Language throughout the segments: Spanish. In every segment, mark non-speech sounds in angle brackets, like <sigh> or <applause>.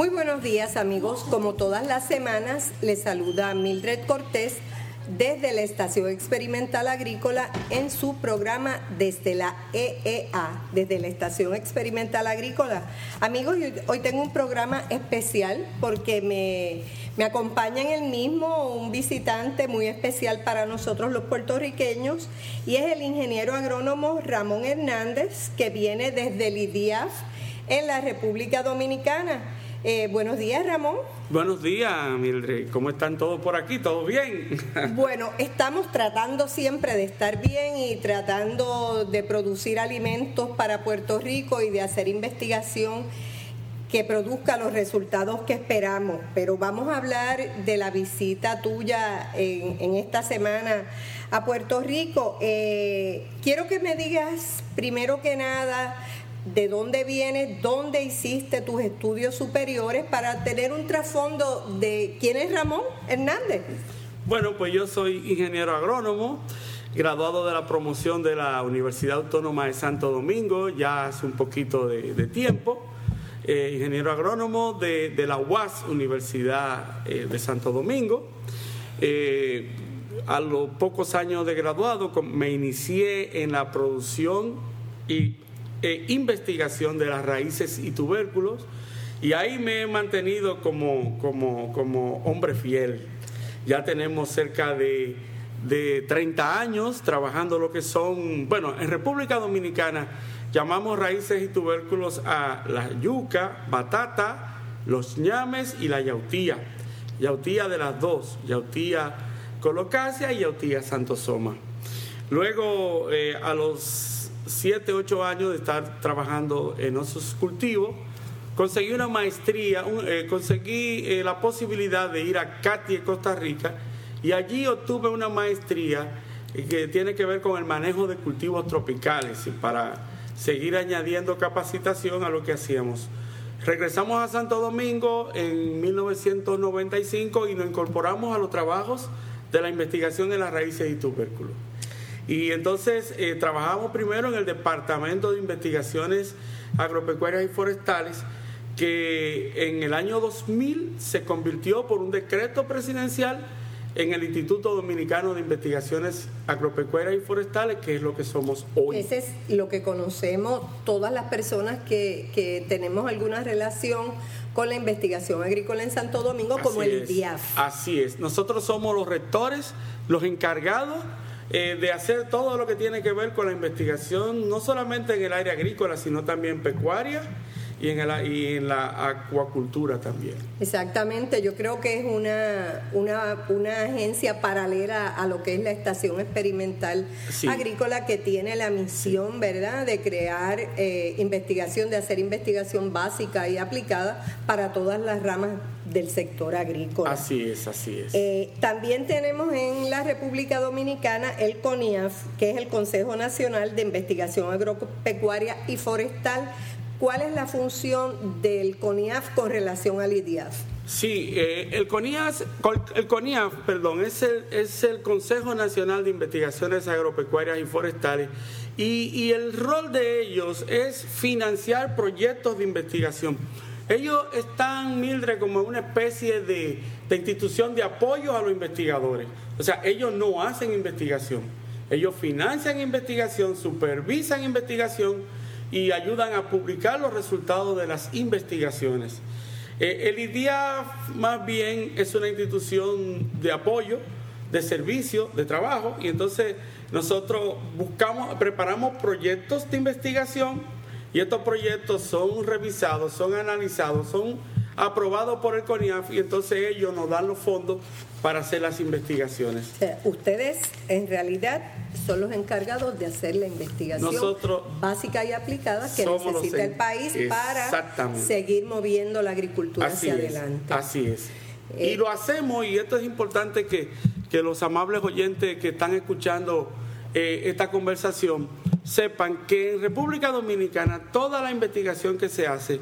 Muy buenos días amigos, como todas las semanas les saluda Mildred Cortés desde la Estación Experimental Agrícola en su programa desde la EEA, desde la Estación Experimental Agrícola. Amigos, hoy tengo un programa especial porque me, me acompaña en el mismo un visitante muy especial para nosotros los puertorriqueños y es el ingeniero agrónomo Ramón Hernández que viene desde el IDIAF en la República Dominicana. Eh, buenos días, Ramón. Buenos días, Mildred. ¿Cómo están todos por aquí? ¿Todo bien? <laughs> bueno, estamos tratando siempre de estar bien y tratando de producir alimentos para Puerto Rico y de hacer investigación que produzca los resultados que esperamos. Pero vamos a hablar de la visita tuya en, esta semana a Puerto Rico. Eh, quiero que me digas, primero que nada, de dónde vienes, dónde hiciste tus estudios superiores para tener un trasfondo de quién es Ramón Hernández. Bueno, pues yo soy ingeniero agrónomo, graduado de la promoción de la Universidad Autónoma de Santo Domingo, ya hace un poquito de, tiempo. Eh, ingeniero agrónomo de, la UAS, Universidad eh, de Santo Domingo. Eh, a los pocos años de graduado me inicié en la producción y e investigación de las raíces y tubérculos y ahí me he mantenido como, como, como hombre fiel. Ya tenemos cerca de, de 30 años trabajando lo que son, bueno, en República Dominicana llamamos raíces y tubérculos a la yuca, batata, los ñames y la yautía. Yautía de las dos, yautía colocasia y yautía santosoma. Luego, eh, a los 7, 8 años de estar trabajando en esos cultivos, conseguí una maestría, eh, conseguí eh, la posibilidad de ir a Katy, Costa Rica, y allí obtuve una maestría que tiene que ver con el manejo de cultivos tropicales y para seguir añadiendo capacitación a lo que hacíamos. Regresamos a Santo Domingo en 1995 y nos incorporamos a los trabajos de la investigación de las raíces y tubérculos. Y entonces eh, trabajamos primero en el Departamento de Investigaciones Agropecuarias y Forestales, que en el año 2000 se convirtió por un decreto presidencial en el Instituto Dominicano de Investigaciones Agropecuarias y Forestales, que es lo que somos hoy. Ese es lo que conocemos todas las personas que, que tenemos alguna relación con la investigación agrícola en Santo Domingo, como el DIAF. Así es, nosotros somos los rectores, los encargados eh, de hacer todo lo que tiene que ver con la investigación, no solamente en el área agrícola, sino también pecuaria y en, el, y en la acuacultura también. Exactamente, yo creo que es una, una, una agencia paralela a lo que es la Estación Experimental Agrícola que tiene la misión, ¿verdad?, de crear eh, investigación, de hacer investigación básica y aplicada para todas las ramas del sector agrícola. Así es, así es. Eh, también tenemos en la República Dominicana el CONIAF, que es el Consejo Nacional de Investigación Agropecuaria y Forestal. ¿Cuál es la función del CONIAF con relación al IDIAF? Sí, eh, el, CONIAF, el CONIAF perdón, es, el, es el Consejo Nacional de Investigaciones Agropecuarias y Forestales y, y el rol de ellos es financiar proyectos de investigación ellos están, Mildred, como una especie de, institución de apoyo a los investigadores. O sea, ellos no hacen investigación. Ellos financian investigación, supervisan investigación y ayudan a publicar los resultados de las investigaciones. Eh, el IDIAF más bien es una institución de apoyo, de servicio, de trabajo, y entonces nosotros buscamos, preparamos proyectos de investigación y estos proyectos son revisados, son analizados, son aprobados por el CONIAF y entonces ellos nos dan los fondos para hacer las investigaciones. ustedes en realidad son los encargados de hacer la investigación básica y aplicada que necesita el país para seguir moviendo la agricultura hacia adelante. Así es. y eh, lo hacemos, y esto es importante que, que los amables oyentes que están escuchando eh, esta conversación sepan que en República Dominicana toda la investigación que se hace,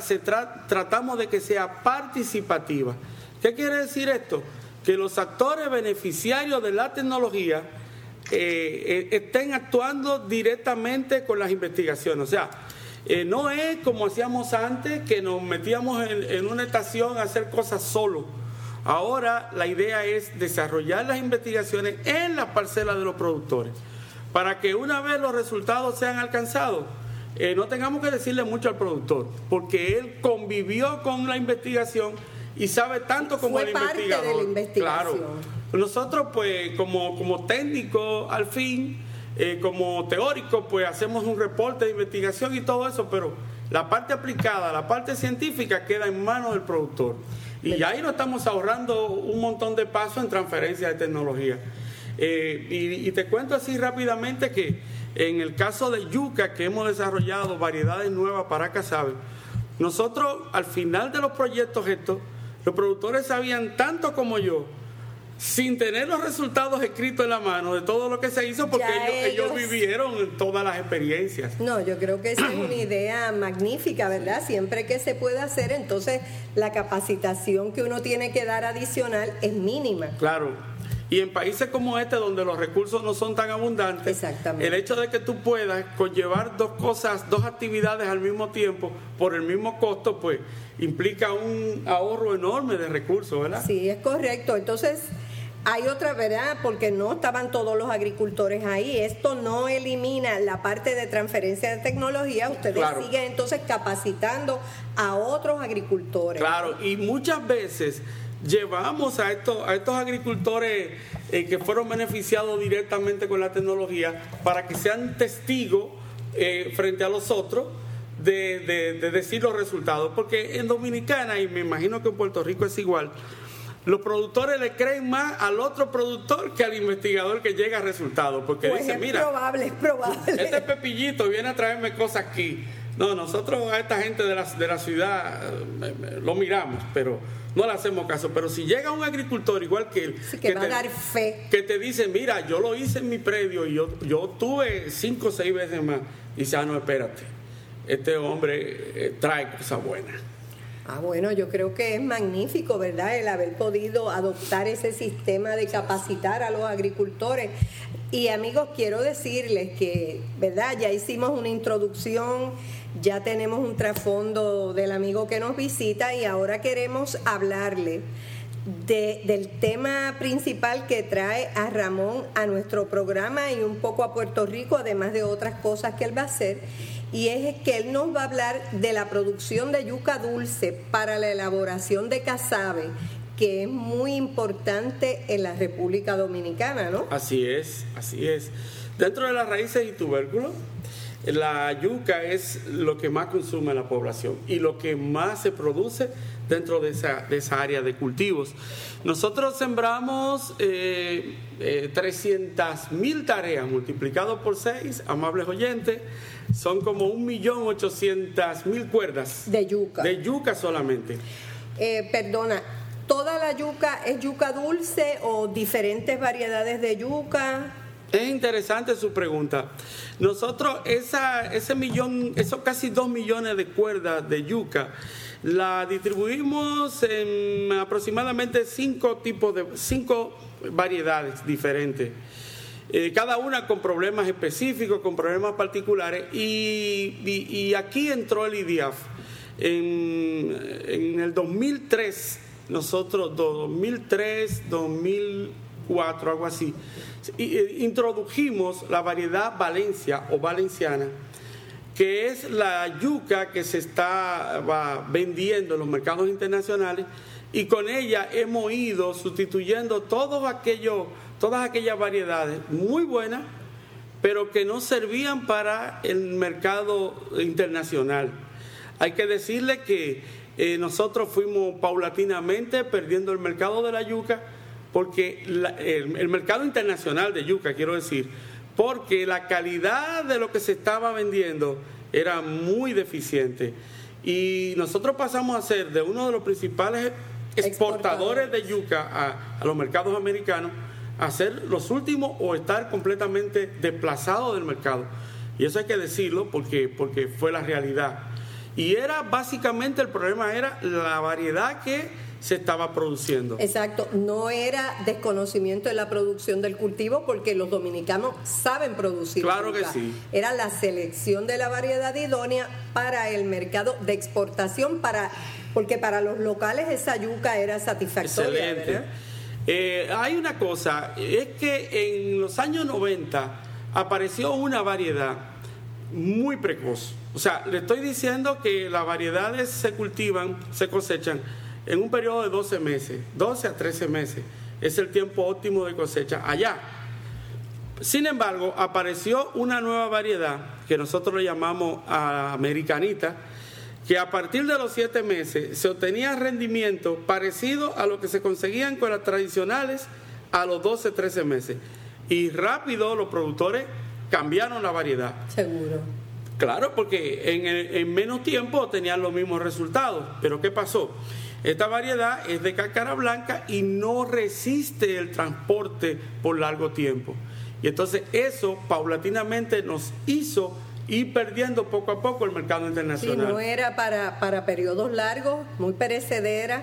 se tratamos de que sea participativa, ¿Qué quiere decir esto? Que los actores beneficiarios de la tecnología eh, eh, estén actuando directamente con las investigaciones. O sea, eh, no es como hacíamos antes, que nos metíamos en, una estación a hacer cosas solo. Ahora la idea es desarrollar las investigaciones en la parcela de los productores, para que una vez los resultados sean alcanzados, no tengamos que decirle mucho al productor, porque él convivió con la investigación y sabe tanto como el investigador. Claro. Nosotros, pues, como, como técnico, al fin, eh, como teórico, pues hacemos un reporte de investigación y todo eso, pero la parte aplicada, la parte científica queda en manos del productor. Y ahí nos estamos ahorrando un montón de pasos en transferencia de tecnología. Eh, y, y, te cuento así rápidamente que en el caso de yuca, que hemos desarrollado variedades nuevas para casabe, nosotros al final de los proyectos estos, los productores sabían tanto como yo, sin tener los resultados escritos en la mano de todo lo que se hizo, porque ellos, vivieron todas las experiencias. No, yo creo que esa es una idea magnífica, ¿verdad? Siempre que se puede hacer, entonces la capacitación que uno tiene que dar adicional es mínima. Claro. Y en países como este, donde los recursos no son tan abundantes, el hecho de que tú puedas conllevar dos cosas, dos actividades al mismo tiempo por el mismo costo, pues implica un ahorro enorme de recursos, ¿verdad? Sí, es correcto. Entonces, hay otra, ¿verdad? Porque no estaban todos los agricultores ahí. Esto no elimina la parte de transferencia de tecnología. Ustedes siguen entonces capacitando a otros agricultores. Claro, y muchas veces llevamos a estos, a estos agricultores eh, que fueron beneficiados directamente con la tecnología para que sean testigos eh, frente a los otros de, de, decir los resultados. Porque en Dominicana, y me imagino que en Puerto Rico es igual, los productores le creen más al otro productor que al investigador que llega a resultados. Porque pues dice, es mira, probable, es probable. este pepillito viene a traerme cosas aquí. No, nosotros a esta gente de la, de la ciudad eh, lo miramos, pero no le hacemos caso. Pero si llega un agricultor igual que él, que, va te, a dar fe. que te dice, mira, yo lo hice en mi predio y yo, yo tuve cinco o seis veces más, y dice, ah, no, espérate, este hombre eh, trae cosas buenas. Ah, bueno, yo creo que es magnífico, ¿verdad? El haber podido adoptar ese sistema de capacitar a los agricultores. Y amigos, quiero decirles que, ¿verdad? Ya hicimos una introducción, ya tenemos un trasfondo del amigo que nos visita y ahora queremos hablarle del tema principal que trae a Ramón a nuestro programa y un poco a Puerto Rico, además de otras cosas que él va a hacer y es que él nos va a hablar de la producción de yuca dulce para la elaboración de casabe, que es muy importante en la República Dominicana, ¿no? Así es, así es. Dentro de las raíces y tubérculos, la yuca es lo que más consume la población y lo que más se produce dentro de esa, de esa área de cultivos. Nosotros sembramos eh, eh, 300 mil tareas multiplicado por 6, amables oyentes, son como 1.800.000 cuerdas. De yuca. De yuca solamente. Eh, perdona, ¿toda la yuca es yuca dulce o diferentes variedades de yuca? Es interesante su pregunta. Nosotros ese millón, esos casi dos millones de cuerdas de yuca, la distribuimos en aproximadamente cinco tipos de cinco variedades diferentes. Eh, cada una con problemas específicos, con problemas particulares, y, aquí entró el IDIAF. En, en, el 2003, nosotros, 2003, 2004, algo así, eh, introdujimos la variedad Valencia o valenciana, que es la yuca que se está vendiendo en los mercados internacionales, y con ella hemos ido sustituyendo todos aquellos todas aquellas variedades muy buenas, pero que no servían para el mercado internacional. Hay que decirle que eh, nosotros fuimos paulatinamente perdiendo el mercado de la yuca, porque el, mercado internacional de yuca, quiero decir, porque la calidad de lo que se estaba vendiendo era muy deficiente. Y nosotros pasamos a ser de uno de los principales exportadores de yuca a los mercados americanos hacer los últimos o estar completamente desplazado del mercado. Y eso hay que decirlo porque, porque fue la realidad. Y era básicamente el problema era la variedad que se estaba produciendo. Exacto, no era desconocimiento de la producción del cultivo porque los dominicanos saben producir. Claro que sí. Era la selección de la variedad idónea para el mercado de exportación, para porque para los locales esa yuca era satisfactoria. Excelente. Eh, hay una cosa, es que en los años 90 apareció una variedad muy precoz. O sea, le estoy diciendo que las variedades se cultivan, se cosechan en un periodo de 12 meses, 12 a 13 meses. Es el tiempo óptimo de cosecha allá. Sin embargo, apareció una nueva variedad que nosotros le llamamos americanita, que a partir de los 7 meses se obtenía rendimiento parecido a lo que se conseguían con las tradicionales a los 12, 13 meses. Y rápido los productores cambiaron la variedad. Seguro. Claro, porque en, en menos tiempo tenían los mismos resultados. Pero ¿qué pasó? Esta variedad es de cáscara blanca y no resiste el transporte por largo tiempo. Y entonces eso paulatinamente nos hizo ir perdiendo poco a poco el mercado internacional. Sí, no era para, para periodos largos, muy perecedera.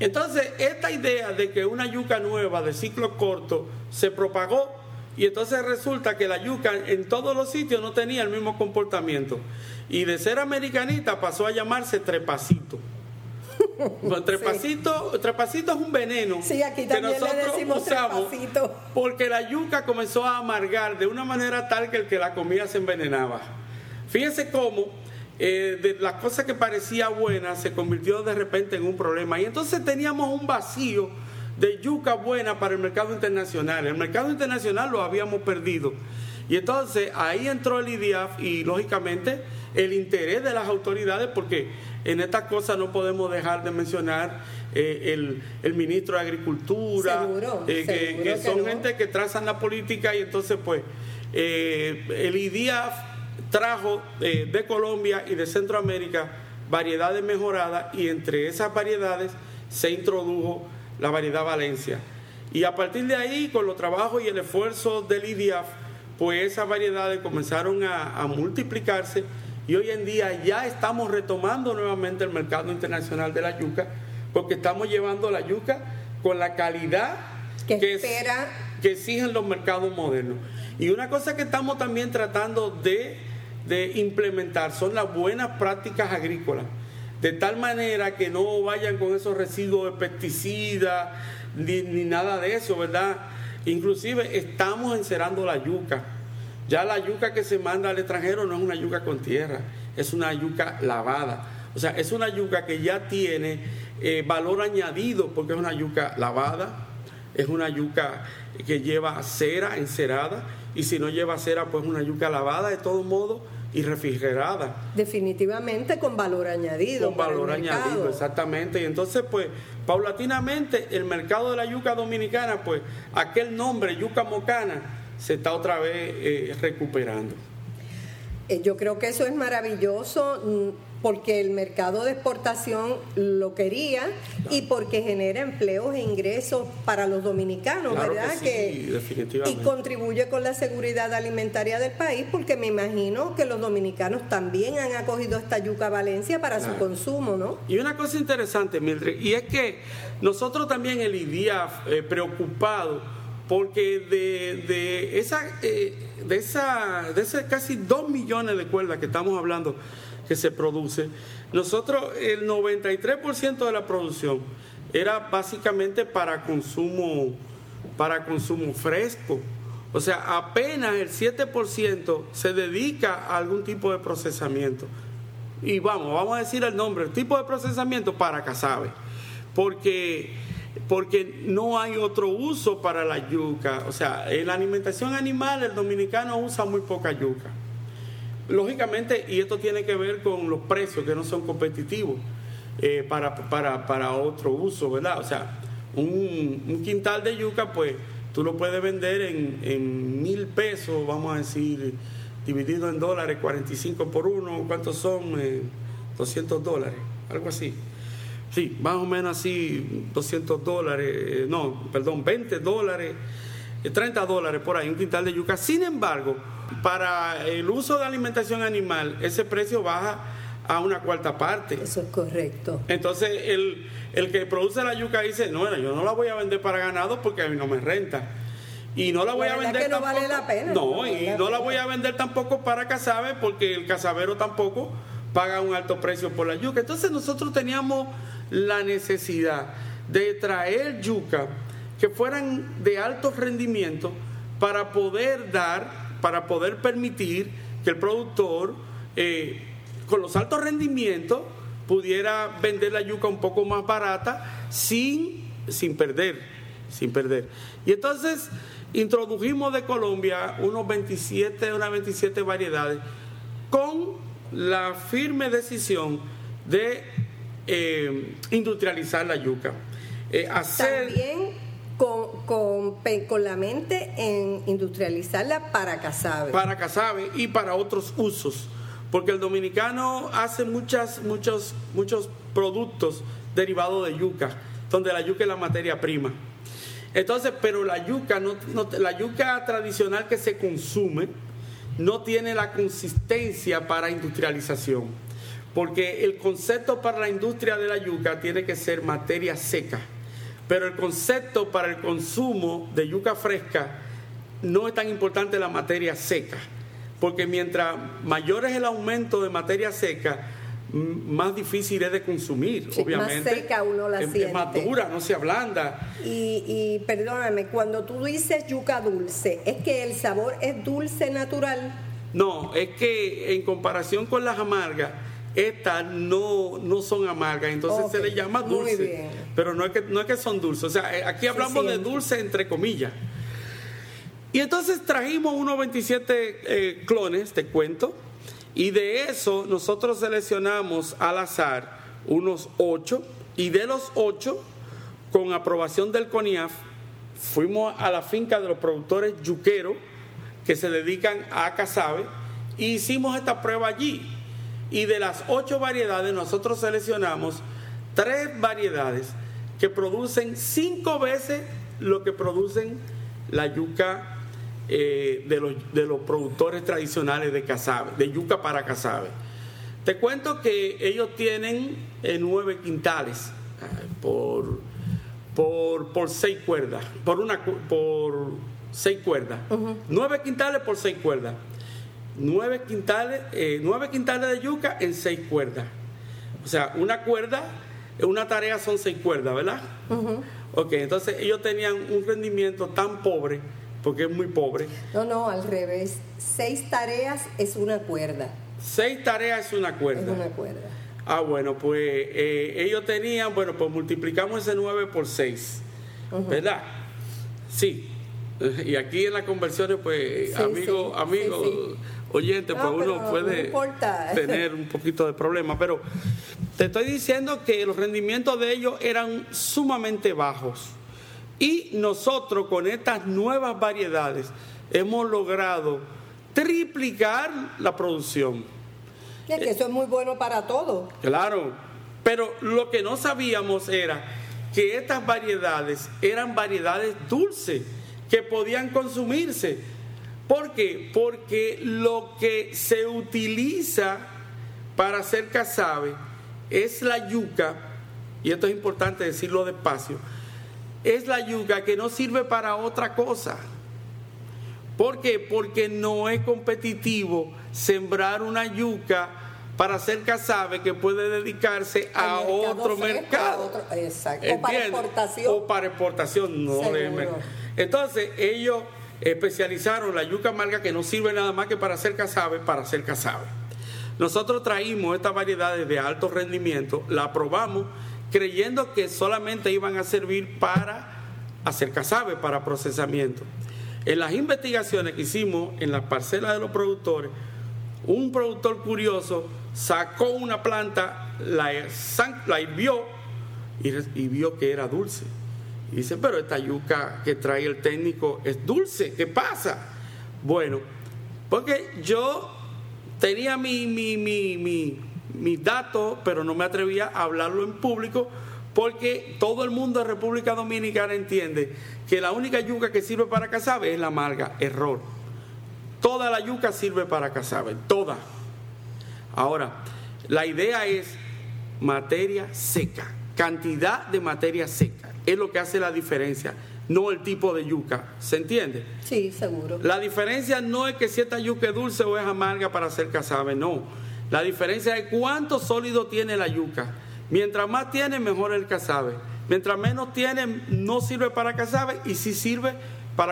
Entonces, esta idea de que una yuca nueva de ciclo corto se propagó y entonces resulta que la yuca en todos los sitios no tenía el mismo comportamiento. Y de ser americanita pasó a llamarse trepacito. <laughs> trepacito, trepacito es un veneno sí, aquí que nosotros le usamos porque la yuca comenzó a amargar de una manera tal que el que la comía se envenenaba. Fíjense cómo eh, de las cosas que parecía buena se convirtió de repente en un problema. Y entonces teníamos un vacío de yuca buena para el mercado internacional. El mercado internacional lo habíamos perdido. Y entonces ahí entró el IDIAF y lógicamente el interés de las autoridades, porque en estas cosas no podemos dejar de mencionar eh, el, ministro de Agricultura, eh, que, son gente que trazan la política y entonces pues eh, el IDIAF trajo de Colombia y de Centroamérica variedades mejoradas y entre esas variedades se introdujo la variedad Valencia. Y a partir de ahí, con los trabajos y el esfuerzo del IDIAF, pues esas variedades comenzaron a, multiplicarse y hoy en día ya estamos retomando nuevamente el mercado internacional de la yuca, porque estamos llevando la yuca con la calidad que, espera. que exigen los mercados modernos. Y una cosa que estamos también tratando de, de implementar son las buenas prácticas agrícolas de tal manera que no vayan con esos residuos de pesticidas ni, nada de eso, ¿verdad? Inclusive estamos encerando la yuca. Ya la yuca que se manda al extranjero no es una yuca con tierra, es una yuca lavada. O sea, es una yuca que ya tiene eh, valor añadido porque es una yuca lavada, es una yuca que lleva cera encerada y si no lleva cera pues una yuca lavada de todo modo y refrigerada. Definitivamente con valor añadido. Con valor añadido, exactamente. Y entonces, pues, paulatinamente, el mercado de la yuca dominicana, pues, aquel nombre, yuca mocana, se está otra vez eh, recuperando. Eh, yo creo que eso es maravilloso mm, porque el mercado de exportación lo quería y porque genera empleos e ingresos para los dominicanos, ¿verdad? Que, y contribuye con la seguridad alimentaria del país porque me imagino que los dominicanos también han acogido esta yuca Valencia para su consumo, ¿no? Y una cosa interesante, Mildred, y es que nosotros también el IDIAF eh, preocupado porque de, de esa eh, de esa de ese casi dos millones de cuerdas que estamos hablando que se produce. Nosotros, el 93% de la producción era básicamente para consumo, para consumo fresco. O sea, apenas el 7% se dedica a algún tipo de procesamiento. Y vamos, vamos a decir el nombre, el tipo de procesamiento para casabe. Porque, porque no hay otro uso para la yuca. O sea, en la alimentación animal el dominicano usa muy poca yuca. Lógicamente, y esto tiene que ver con los precios que no son competitivos eh, para, para, otro uso, ¿verdad? O sea, un, quintal de yuca, pues tú lo puedes vender en, mil pesos, vamos a decir, dividido en dólares, 45 por uno, ¿cuántos son? 200 eh, dólares, algo así. Sí, más o menos así, 200 dólares, eh, no, perdón, 20 dólares, 30 dólares por ahí, un quintal de yuca. Sin embargo, para el uso de alimentación animal, ese precio baja a una cuarta parte. Eso es correcto. Entonces el, el que produce la yuca dice, no, yo no la voy a vender para ganado porque a mí no me renta. Y no la voy a vender que no vale la pena. No, y no la voy a vender tampoco para cazabe porque el cazabero tampoco paga un alto precio por la yuca. Entonces nosotros teníamos la necesidad de traer yuca que fueran de alto rendimiento para poder dar, para poder permitir que el productor eh, con los altos rendimientos pudiera vender la yuca un poco más barata sin, sin perder, sin perder. Y entonces introdujimos de Colombia unos 27, unas 27 variedades con la firme decisión de eh, industrializar la yuca. Eh, hacer, También con, con, con, la mente en industrializarla para casabe. Para casabe y para otros usos. Porque el dominicano hace muchas, muchos, muchos productos derivados de yuca, donde la yuca es la materia prima. Entonces, pero la yuca, no, la yuca tradicional que se consume no tiene la consistencia para industrialización. Porque el concepto para la industria de la yuca tiene que ser materia seca. Pero el concepto para el consumo de yuca fresca no es tan importante la materia seca. Porque mientras mayor es el aumento de materia seca, más difícil es de consumir, obviamente. Más seca uno la siente. Es más dura, no se ablanda. Y, y perdóname, cuando tú dices yuca dulce, ¿es que el sabor es dulce natural? No, es que en comparación con las amargas, estas no, no son amargas, entonces se les llama dulce. Pero no es, que, no es que son dulces, o sea, eh, aquí hablamos de dulce entre comillas. Y entonces trajimos unos 27 eh, clones, te cuento, y de eso nosotros seleccionamos al azar unos ocho. Y de los ocho, con aprobación del CONIAF, fuimos a la finca de los productores yuqueros que se dedican a cazabe y hicimos esta prueba allí. Y de las ocho variedades nosotros seleccionamos tres variedades que producen cinco veces lo que producen la yuca eh, de, los, de, los, productores tradicionales de cazabe, de yuca para cazabe. Te cuento que ellos tienen eh, nueve quintales por, por, por, seis cuerdas, por, una, por seis cuerdas. Nueve quintales por seis cuerdas. Nueve quintales, eh, nueve quintales de yuca en seis cuerdas. O sea, una cuerda, una tarea son seis cuerdas, ¿verdad? Ok, entonces ellos tenían un rendimiento tan pobre porque es muy pobre. No, no, al revés. Seis tareas es una cuerda. Seis tareas es una cuerda. Es una cuerda. Ah, bueno, pues eh, ellos tenían, bueno, pues multiplicamos ese 9 por 6, ¿verdad? Sí. Y aquí en las conversiones, pues, amigo, amigo, oyente, pues uno puede <laughs> tener un poquito de problema, pero te estoy diciendo que los rendimientos de ellos eran sumamente bajos. Y nosotros con estas nuevas variedades hemos logrado triplicar la producción. Es que eso es muy bueno para todos. Claro, pero lo que no sabíamos era que estas variedades eran variedades dulces que podían consumirse. ¿Por qué? Porque lo que se utiliza para hacer cazabe es la yuca, y esto es importante decirlo despacio, es la yuca que no sirve para otra cosa. ¿Por qué? Porque no es competitivo sembrar una yuca para hacer cazabe que puede dedicarse a otro mercado. O para exportación. O para exportación, no. Entonces, ellos especializaron la yuca amarga que no sirve nada más que para hacer cazabe, para hacer cazabe. Nosotros traímos estas variedades de alto rendimiento, la probamos creyendo que solamente iban a servir para hacer cazabe, para procesamiento. En las investigaciones que hicimos en las parcelas de los productores, un productor curioso sacó una planta, la, la y vio que era dulce. Dice, pero esta yuca que trae el técnico es dulce, ¿qué pasa? Bueno, porque yo tenía mi, mi, mi, mi mis datos, pero no me atrevía a hablarlo en público porque todo el mundo de República Dominicana entiende que la única yuca que sirve para cazabe es la amarga. Error. Toda la yuca sirve para cazabe, toda. Ahora, La idea es materia seca, cantidad de materia seca. Es lo que hace la diferencia, no el tipo de yuca. ¿Se entiende? Sí, seguro. La diferencia no es que si esta yuca es dulce o es amarga para hacer casabe, no. La diferencia es cuánto sólido tiene la yuca. Mientras más tiene, mejor el casabe. Mientras menos tiene, no sirve para casabe y sí sirve para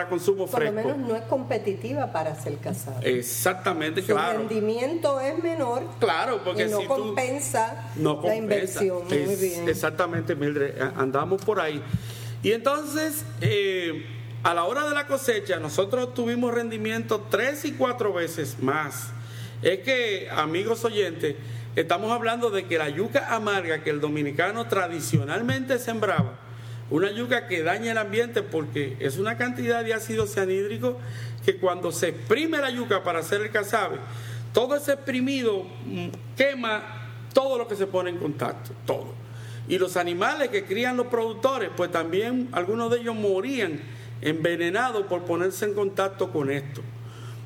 consumo fresco. Por lo menos no es competitiva para hacer casabe. Exactamente, claro. El rendimiento es menor. Claro, porque y no compensa la inversión. Muy bien. Exactamente, Mildred, andamos por ahí. Y entonces, eh, a la hora de la cosecha, nosotros tuvimos rendimiento tres y cuatro veces más. Es que, amigos oyentes, estamos hablando de que la yuca amarga que el dominicano tradicionalmente sembraba, una yuca que daña el ambiente porque es una cantidad de ácido cianhídrico que cuando se exprime la yuca para hacer el casabe, todo ese exprimido mm, quema todo lo que se pone en contacto, todo. Y los animales que crían los productores, pues también algunos de ellos morían envenenados por ponerse en contacto con esto.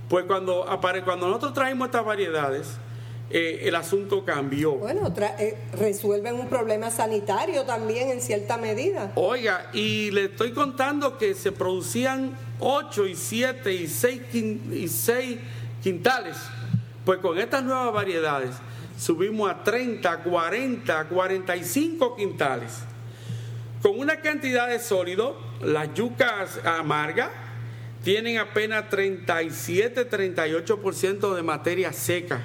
Pues cuando, cuando nosotros traemos estas variedades, eh, el asunto cambió. Bueno, eh, resuelven un problema sanitario también en cierta medida. Oiga, y le estoy contando que se producían 8 y 7 y 6, y 6 quintales. Pues con estas nuevas variedades subimos a 30, 40, 45 quintales. Con una cantidad de sólido, las yucas amargas tienen apenas 37, 38% de materia seca.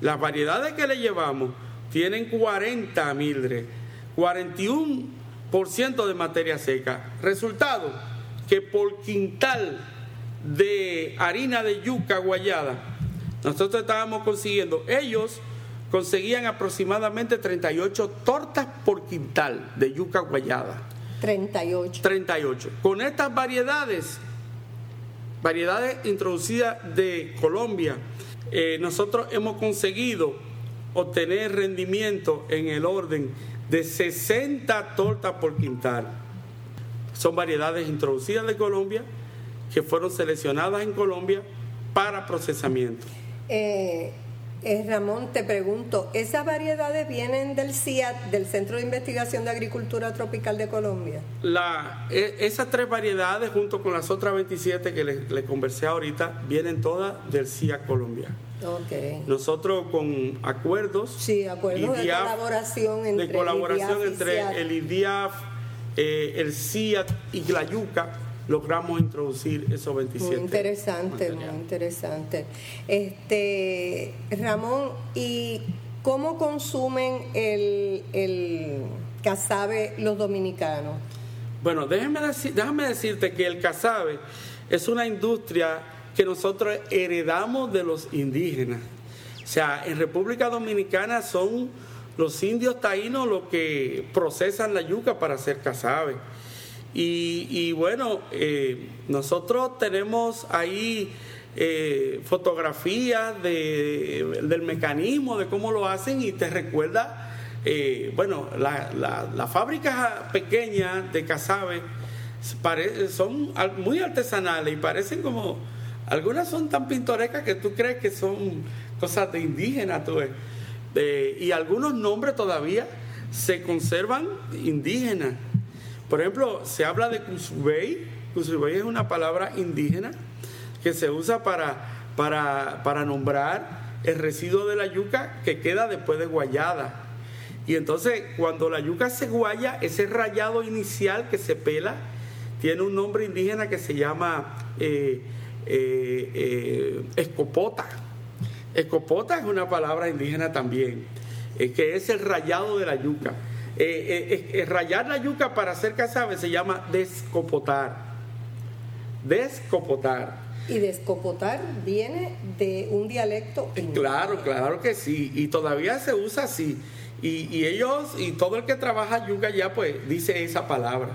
Las variedades que le llevamos tienen 40, Mildred, 41% de materia seca. Resultado, que por quintal de harina de yuca guayada, nosotros estábamos consiguiendo, ellos conseguían aproximadamente 38 tortas por quintal de yuca guayada. 38. 38. Con estas variedades, variedades introducidas de Colombia, eh, nosotros hemos conseguido obtener rendimiento en el orden de 60 tortas por quintal. Son variedades introducidas de Colombia que fueron seleccionadas en Colombia para procesamiento. Eh, eh, Ramón, te pregunto, ¿esas variedades vienen del CIAT, del Centro de Investigación de Agricultura Tropical de Colombia? La, e, esas tres variedades, junto con las otras 27 que le, conversé ahorita, vienen todas del CIAT Colombia. Okay. Nosotros con acuerdos, sí, acuerdos de colaboración entre, de colaboración entre el IDIAF, eh, el CIAT y la Yuca, logramos introducir esos 27. Muy interesante, muy interesante. Este, Ramón, ¿y cómo consumen el, el casabe los dominicanos? Bueno, déjame, déjame decirte que el casabe es una industria que nosotros heredamos de los indígenas. O sea, en República Dominicana son los indios taínos los que procesan la yuca para hacer casabe. Y, bueno, eh, nosotros tenemos ahí eh, fotografías del mecanismo, de cómo lo hacen y te recuerda, eh, bueno, las la, fábricas pequeñas de casabe son muy artesanales y parecen como, algunas son tan pintorescas que tú crees que son cosas de indígenas, tú y algunos nombres todavía se conservan indígenas. Por ejemplo, se habla de Cusubey. Cusubey es una palabra indígena que se usa para, para, nombrar el residuo de la yuca que queda después de guayada. Y entonces, cuando la yuca se guaya, ese rayado inicial que se pela tiene un nombre indígena que se llama eh, eh, eh, escopota. Escopota es una palabra indígena también, que es el rayado de la yuca. Eh, eh, eh, rayar la yuca para hacer casabe se llama descopotar. Descopotar. Y descopotar viene de un dialecto. Claro, claro que sí. Y todavía se usa así. Y, ellos y todo el que trabaja yuca ya pues dice esa palabra.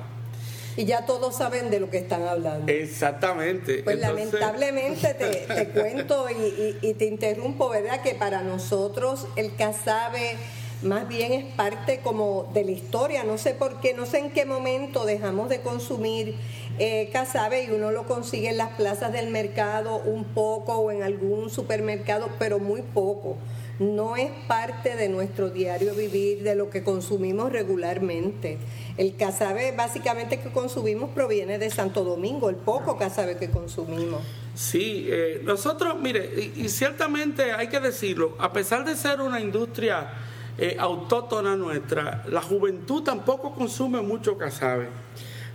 Y ya todos saben de lo que están hablando. Exactamente. Pues lamentablemente te, <laughs> cuento y, y, te interrumpo, ¿verdad? Que para nosotros el casabe más bien es parte como de la historia. No sé por qué, no sé en qué momento dejamos de consumir eh, casabe y uno lo consigue en las plazas del mercado un poco o en algún supermercado, pero muy poco. no es parte de nuestro diario vivir, de lo que consumimos regularmente. El casabe básicamente que consumimos proviene de Santo Domingo, el poco casabe que consumimos. Sí, eh, nosotros, mire, y, ciertamente hay que decirlo, a pesar de ser una industria eh, autóctona nuestra, la juventud tampoco consume mucho casabe.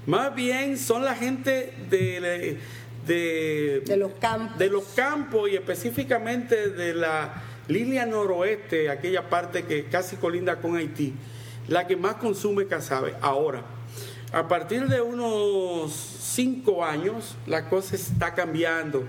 Más bien son la gente de, de, los campos. de los campos y específicamente de la línea noroeste, aquella parte que casi colinda con Haití, la que más consume casabe. Ahora, a partir de unos cinco años, la cosa está cambiando.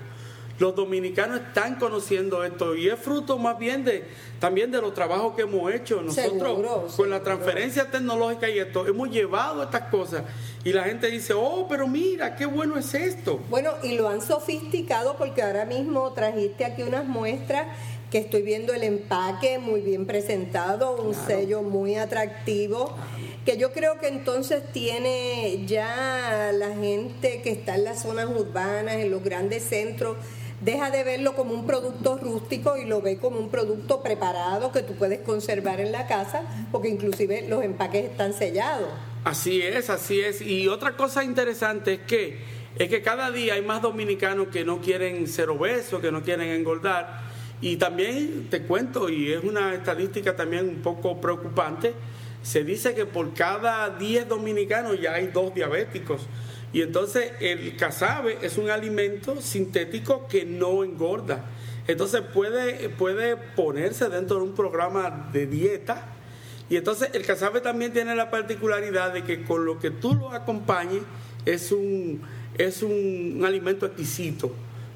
Los dominicanos están conociendo esto y es fruto más bien de también de los trabajos que hemos hecho. Nosotros con la transferencia tecnológica y esto hemos llevado estas cosas y la gente dice, oh, pero mira, qué bueno es esto. Bueno, y lo han sofisticado porque ahora mismo trajiste aquí unas muestras que estoy viendo el empaque muy bien presentado, un sello muy atractivo que yo creo que entonces tiene ya la gente que está en las zonas urbanas, en los grandes centros, deja de verlo como un producto rústico y lo ve como un producto preparado que tú puedes conservar en la casa, porque inclusive los empaques están sellados. Así es, así es. Y otra cosa interesante es que es que cada día hay más dominicanos que no quieren ser obesos, que no quieren engordar. Y también te cuento, y es una estadística también un poco preocupante, se dice que por cada 10 dominicanos ya hay dos diabéticos. Y entonces el casabe es un alimento sintético que no engorda. Entonces puede, puede ponerse dentro de un programa de dieta. Y entonces el casabe también tiene la particularidad de que con lo que tú lo acompañes es un, es un alimento exquisito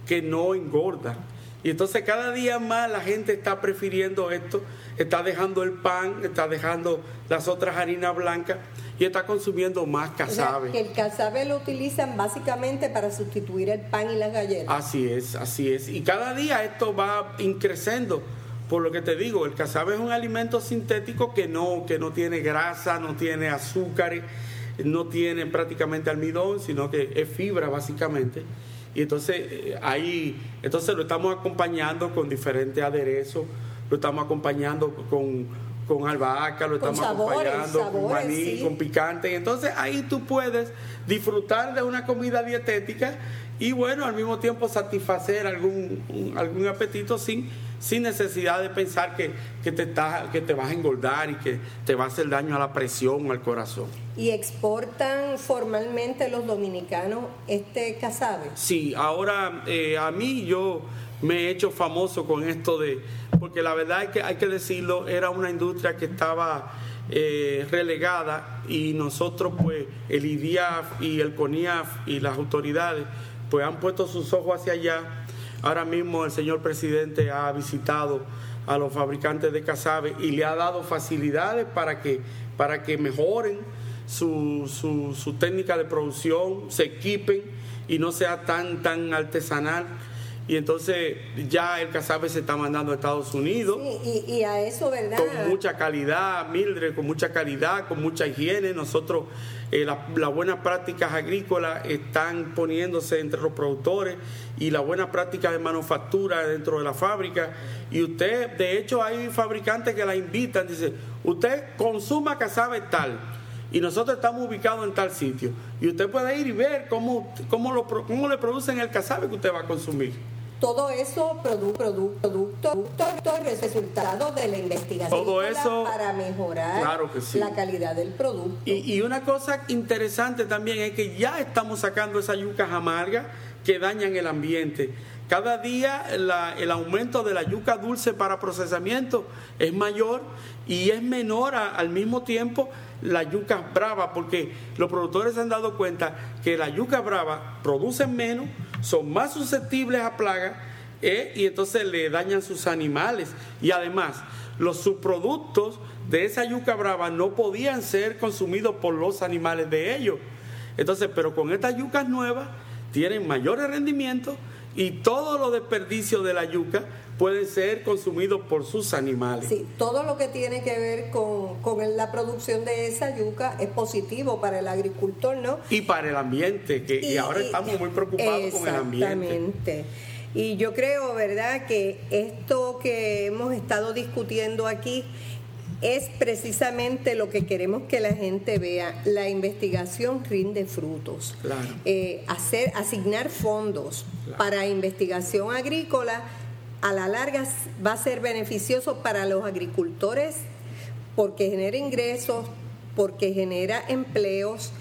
que no engorda. Y entonces cada día más la gente está prefiriendo esto, está dejando el pan, está dejando las otras harinas blancas y está consumiendo más casabe. que el casabe lo utilizan básicamente para sustituir el pan y las galletas. Así es, así es. Y cada día esto va increciendo. Por lo que te digo, el casabe es un alimento sintético que no, que no tiene grasa, no tiene azúcar, no tiene prácticamente almidón, sino que es fibra básicamente. Y entonces eh, ahí, entonces lo estamos acompañando con diferentes aderezos, lo estamos acompañando con, con albahaca, lo estamos acompañando con maní, con picante. Entonces ahí tú puedes disfrutar de una comida dietética y bueno, al mismo tiempo satisfacer algún, algún apetito sin, sin necesidad de pensar que, que, te está, que te vas a engordar y que te va a hacer daño a la presión o al corazón. ¿Y exportan formalmente los dominicanos este casabe? Sí, ahora eh, a mí yo me he hecho famoso con esto de, porque la verdad es que hay que decirlo, era una industria que estaba eh, relegada y nosotros pues el IDIAF y el CONIAF y las autoridades pues han puesto sus ojos hacia allá. Ahora mismo el señor presidente ha visitado a los fabricantes de casabe y le ha dado facilidades para que, para que mejoren su, su, técnica de producción, se equipen y no sea tan, tan artesanal y entonces ya el casabe se está mandando a Estados Unidos. y, a eso, ¿verdad? Con mucha calidad, Mildred, con mucha calidad, con mucha higiene. Nosotros, eh, las buenas prácticas agrícolas están poniéndose entre los productores y las buenas prácticas de manufactura dentro de la fábrica. Y usted, de hecho, hay fabricantes que la invitan, dice, usted consuma casabe tal y nosotros estamos ubicados en tal sitio. Y usted puede ir y ver cómo, cómo, lo, cómo le producen el casabe que usted va a consumir todo eso producto, producto, producto, resultado de la investigación todo eso, para mejorar la calidad del producto. Y, una cosa interesante también es que ya estamos sacando esas yucas amargas que dañan el ambiente. Cada día el aumento de la yuca dulce para procesamiento es mayor y es menor al mismo tiempo la yuca brava, porque los productores se han dado cuenta que la yuca brava producen menos, son más susceptibles a plagas eh, y entonces le dañan sus animales. Y además, los subproductos de esa yuca brava no podían ser consumidos por los animales de ellos. Entonces, pero con estas yucas nuevas tienen mayores rendimientos y todo lo desperdicio de la yuca puede ser consumido por sus animales. Sí, todo lo que tiene que ver con, la producción de esa yuca es positivo para el agricultor, ¿no? Y para el ambiente, que y, ahora estamos muy preocupados con el ambiente. Exactamente. Y yo creo, ¿verdad?, que esto que hemos estado discutiendo aquí es precisamente lo que queremos que la gente vea. La investigación rinde frutos. Eh, hacer, asignar fondos para investigación agrícola a la larga va a ser beneficioso para los agricultores porque genera ingresos, porque genera empleos,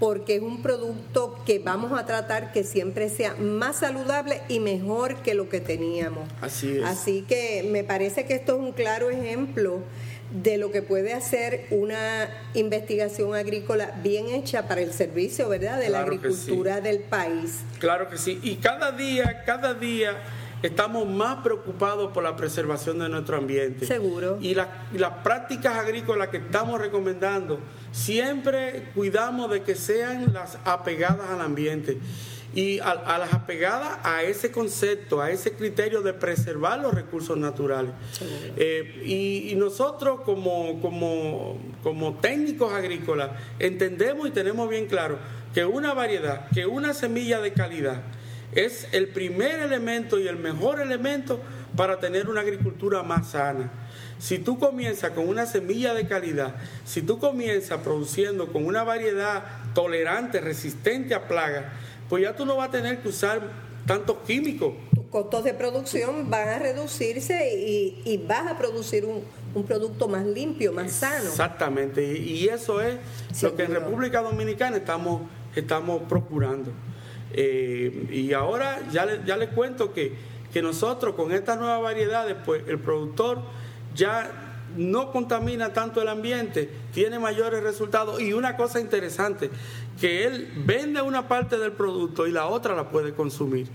porque es un producto que vamos a tratar que siempre sea más saludable y mejor que lo que teníamos. Así es. Así que me parece que esto es un claro ejemplo de lo que puede hacer una investigación agrícola bien hecha para el servicio, ¿verdad?, de la agricultura del país. Claro que sí. Y cada día, cada día estamos más preocupados por la preservación de nuestro ambiente. Seguro. Y, y las prácticas agrícolas que estamos recomendando, siempre cuidamos de que sean las apegadas al ambiente y a, las apegadas a ese concepto, a ese criterio de preservar los recursos naturales. Eh, y, nosotros como, como, como técnicos agrícolas entendemos y tenemos bien claro que una variedad, que una semilla de calidad es el primer elemento y el mejor elemento para tener una agricultura más sana. Si tú comienzas con una semilla de calidad, si tú comienzas produciendo con una variedad tolerante, resistente a plagas, pues ya tú no vas a tener que usar tantos químicos. Tus costos de producción van a reducirse y, vas a producir un, producto más limpio, más sano. Exactamente, y, eso es lo que en República Dominicana estamos, estamos procurando. Eh, y ahora ya, ya les cuento que, nosotros con estas nuevas variedades, pues el productor ya no contamina tanto el ambiente, tiene mayores resultados. Y una cosa interesante, que él vende una parte del producto y la otra la puede consumir.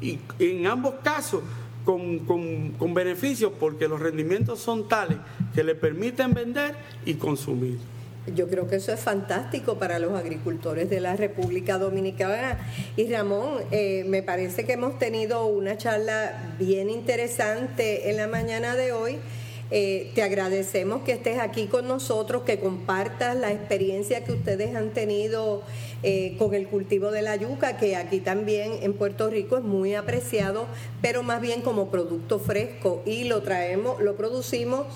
Y en ambos casos, con, con beneficios, porque los rendimientos son tales que le permiten vender y consumir. Yo creo que eso es fantástico para los agricultores de la República Dominicana. Y Ramón, eh, me parece que hemos tenido una charla bien interesante en la mañana de hoy eh, te agradecemos que estés aquí con nosotros, que compartas la experiencia que ustedes han tenido eh, con el cultivo de la yuca, que aquí también en Puerto Rico es muy apreciado, pero más bien como producto fresco y lo traemos, lo producimos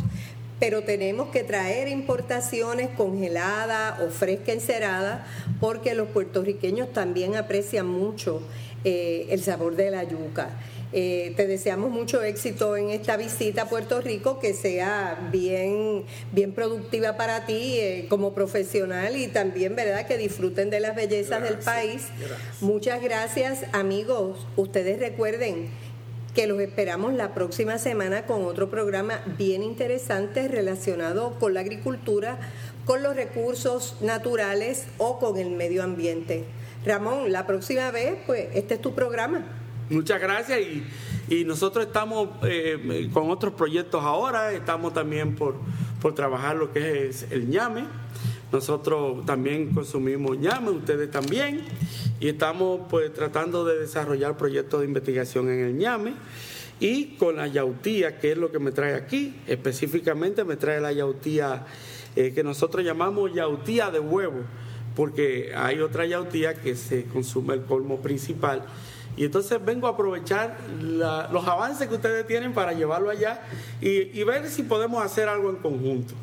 pero tenemos que traer importaciones congeladas o fresca encerada porque los puertorriqueños también aprecian mucho eh, el sabor de la yuca. Eh, te deseamos mucho éxito en esta visita a Puerto Rico, que sea bien, bien productiva para ti eh, como profesional y también, ¿verdad?, que disfruten de las bellezas del país. Muchas gracias, amigos. Ustedes recuerden que los esperamos la próxima semana con otro programa bien interesante relacionado con la agricultura, con los recursos naturales o con el medio ambiente. Ramón, la próxima vez, pues este es tu programa. Muchas gracias y, nosotros estamos eh, con otros proyectos ahora, estamos también por, por trabajar lo que es el ñame. Nosotros también consumimos ñame, ustedes también, y estamos pues tratando de desarrollar proyectos de investigación en el ñame y con la yautía, que es lo que me trae aquí, específicamente me trae la yautía eh, que nosotros llamamos yautía de huevo, porque hay otra yautía que se consume el colmo principal. Y entonces vengo a aprovechar los avances que ustedes tienen para llevarlo allá y, ver si podemos hacer algo en conjunto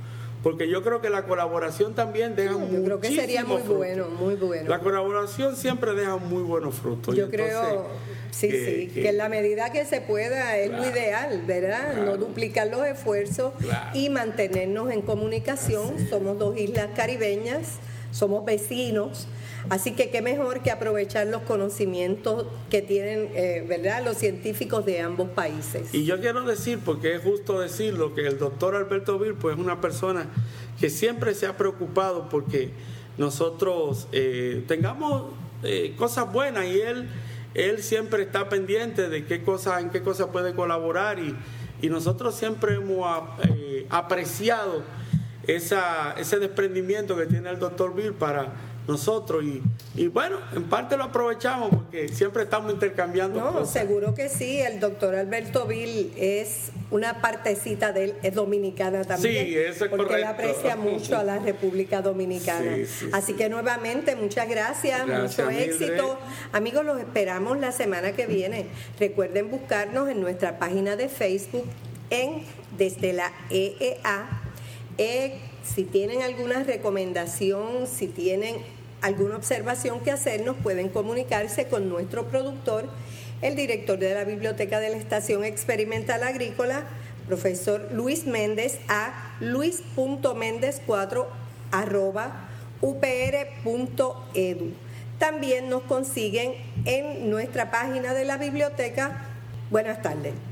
porque yo creo que la colaboración también deja mucho Yo creo que sería muy bueno, muy bueno. La colaboración siempre deja muy buenos frutos. Yo creo, sí, sí, que, en la medida que se pueda es lo ideal, ¿verdad? No duplicar los esfuerzos y mantenernos en comunicación. Somos dos islas caribeñas, somos vecinos Así que qué mejor que aprovechar los conocimientos que tienen, eh, ¿verdad?, los científicos de ambos países. Y yo quiero decir, porque es justo decirlo, que el doctor Alberto Vil pues, es una persona que siempre se ha preocupado porque nosotros eh, tengamos eh, cosas buenas y él, él siempre está pendiente de qué cosa, en qué cosas puede colaborar y, y nosotros siempre hemos apreciado esa, ese desprendimiento que tiene el doctor Bill para nosotros y, y, bueno, en parte lo aprovechamos porque siempre estamos intercambiando. No, seguro que sí, el doctor Alberto Vil es una partecita de él, es dominicana también. Sí, eso es porque él aprecia mucho a la República Dominicana. Así que nuevamente, muchas gracias, mucho éxito. Amigos, los esperamos la semana que viene. Recuerden buscarnos en nuestra página de Facebook en Desde la EEA. Eh, si tienen alguna recomendación, si tienen alguna observación que hacernos, pueden comunicarse con nuestro productor, el director de la Biblioteca de la Estación Experimental Agrícola, profesor Luis Méndez, a luis.méndez4 upr.edu. También nos consiguen en nuestra página de la biblioteca. Buenas tardes.